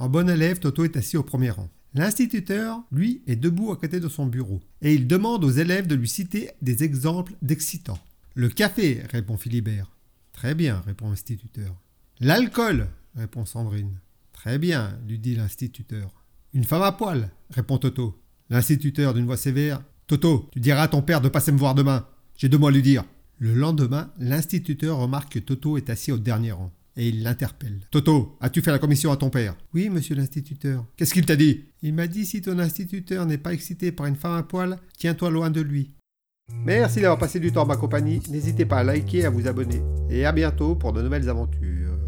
En bon élève, Toto est assis au premier rang. L'instituteur, lui, est debout à côté de son bureau, et il demande aux élèves de lui citer des exemples d'excitants. Le café, répond Philibert. Très bien, répond l'instituteur. L'alcool, répond Sandrine. Très bien, lui dit l'instituteur. Une femme à poil, répond Toto. L'instituteur, d'une voix sévère. Toto, tu diras à ton père de passer me voir demain. J'ai deux mots à lui dire. Le lendemain, l'instituteur remarque que Toto est assis au dernier rang et il l'interpelle. Toto, as-tu fait la commission à ton père? Oui, monsieur l'instituteur. Qu'est-ce qu'il t'a dit? Il m'a dit si ton instituteur n'est pas excité par une femme à poil, tiens-toi loin de lui. Merci d'avoir passé du temps en ma compagnie. N'hésitez pas à liker et à vous abonner. Et à bientôt pour de nouvelles aventures.